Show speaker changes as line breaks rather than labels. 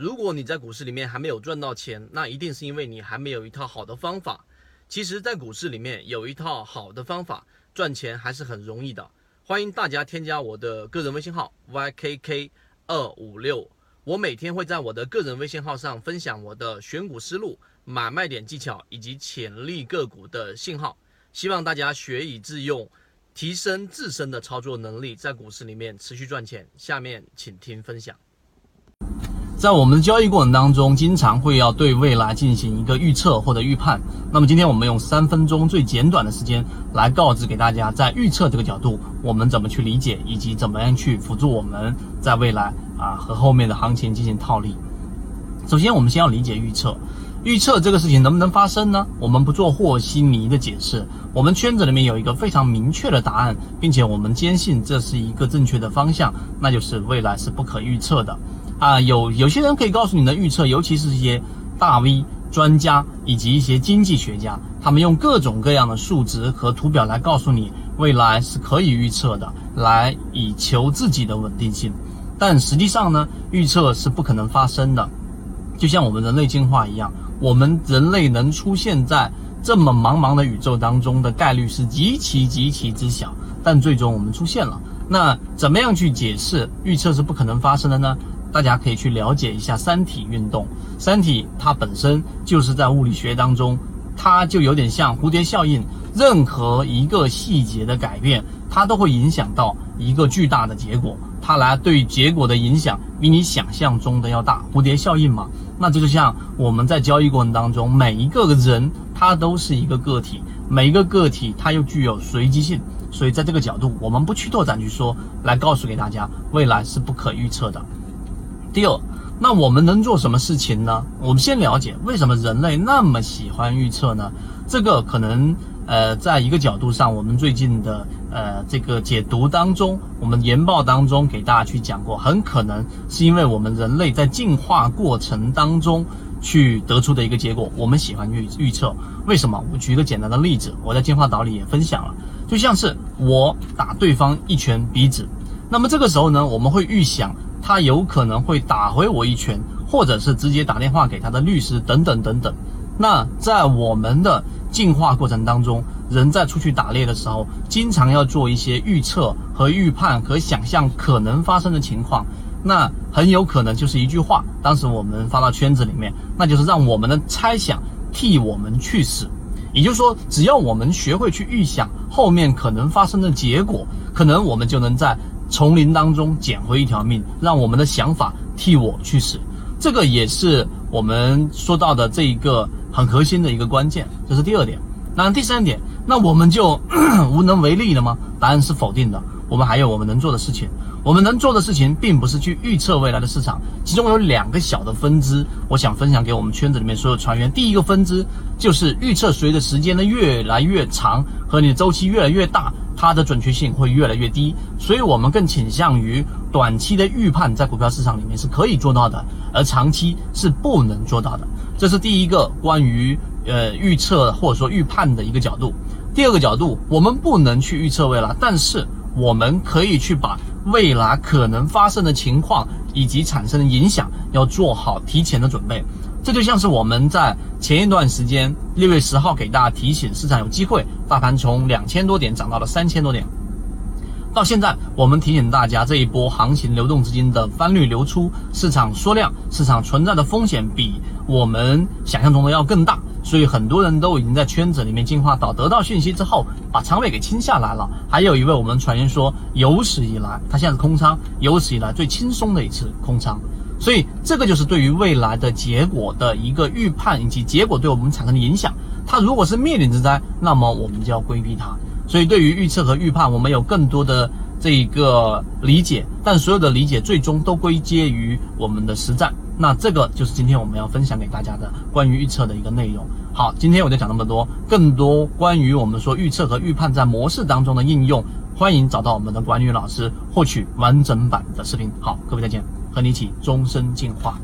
如果你在股市里面还没有赚到钱，那一定是因为你还没有一套好的方法。其实，在股市里面有一套好的方法，赚钱还是很容易的。欢迎大家添加我的个人微信号 ykk 二五六，我每天会在我的个人微信号上分享我的选股思路、买卖点技巧以及潜力个股的信号，希望大家学以致用，提升自身的操作能力，在股市里面持续赚钱。下面请听分享。在我们的交易过程当中，经常会要对未来进行一个预测或者预判。那么今天我们用三分钟最简短的时间来告知给大家，在预测这个角度，我们怎么去理解，以及怎么样去辅助我们在未来啊和后面的行情进行套利。首先，我们先要理解预测，预测这个事情能不能发生呢？我们不做和稀泥的解释，我们圈子里面有一个非常明确的答案，并且我们坚信这是一个正确的方向，那就是未来是不可预测的。啊，有有些人可以告诉你的预测，尤其是一些大 V 专家以及一些经济学家，他们用各种各样的数值和图表来告诉你未来是可以预测的，来以求自己的稳定性。但实际上呢，预测是不可能发生的。就像我们人类进化一样，我们人类能出现在这么茫茫的宇宙当中的概率是极其极其之小，但最终我们出现了。那怎么样去解释预测是不可能发生的呢？大家可以去了解一下三体运动。三体它本身就是在物理学当中，它就有点像蝴蝶效应，任何一个细节的改变，它都会影响到一个巨大的结果。它来对结果的影响比你想象中的要大。蝴蝶效应嘛，那这就像我们在交易过程当中，每一个人他都是一个个体，每一个个体它又具有随机性。所以在这个角度，我们不去拓展去说，来告诉给大家，未来是不可预测的。第二，那我们能做什么事情呢？我们先了解为什么人类那么喜欢预测呢？这个可能，呃，在一个角度上，我们最近的呃这个解读当中，我们研报当中给大家去讲过，很可能是因为我们人类在进化过程当中去得出的一个结果。我们喜欢预预测，为什么？我举一个简单的例子，我在进化岛里也分享了，就像是我打对方一拳鼻子，那么这个时候呢，我们会预想。他有可能会打回我一拳，或者是直接打电话给他的律师等等等等。那在我们的进化过程当中，人在出去打猎的时候，经常要做一些预测和预判和想象可能发生的情况。那很有可能就是一句话，当时我们发到圈子里面，那就是让我们的猜想替我们去死。也就是说，只要我们学会去预想后面可能发生的结果，可能我们就能在。丛林当中捡回一条命，让我们的想法替我去死，这个也是我们说到的这一个很核心的一个关键，这是第二点。那第三点，那我们就 无能为力了吗？答案是否定的。我们还有我们能做的事情。我们能做的事情，并不是去预测未来的市场，其中有两个小的分支，我想分享给我们圈子里面所有船员。第一个分支就是预测，随着时间的越来越长和你的周期越来越大。它的准确性会越来越低，所以我们更倾向于短期的预判，在股票市场里面是可以做到的，而长期是不能做到的。这是第一个关于呃预测或者说预判的一个角度。第二个角度，我们不能去预测未来，但是我们可以去把未来可能发生的情况以及产生的影响要做好提前的准备。这就像是我们在前一段时间六月十号给大家提醒市场有机会，大盘从两千多点涨到了三千多点，到现在我们提醒大家这一波行情流动资金的翻绿流出，市场缩量，市场存在的风险比我们想象中的要更大，所以很多人都已经在圈子里面进化到得到讯息之后把仓位给清下来了。还有一位我们传言说有史以来他现在是空仓，有史以来最轻松的一次空仓。所以，这个就是对于未来的结果的一个预判，以及结果对我们产生的影响。它如果是灭顶之灾，那么我们就要规避它。所以，对于预测和预判，我们有更多的这一个理解，但所有的理解最终都归结于我们的实战。那这个就是今天我们要分享给大家的关于预测的一个内容。好，今天我就讲那么多。更多关于我们说预测和预判在模式当中的应用，欢迎找到我们的管理员老师获取完整版的视频。好，各位再见。和你一起终身进化。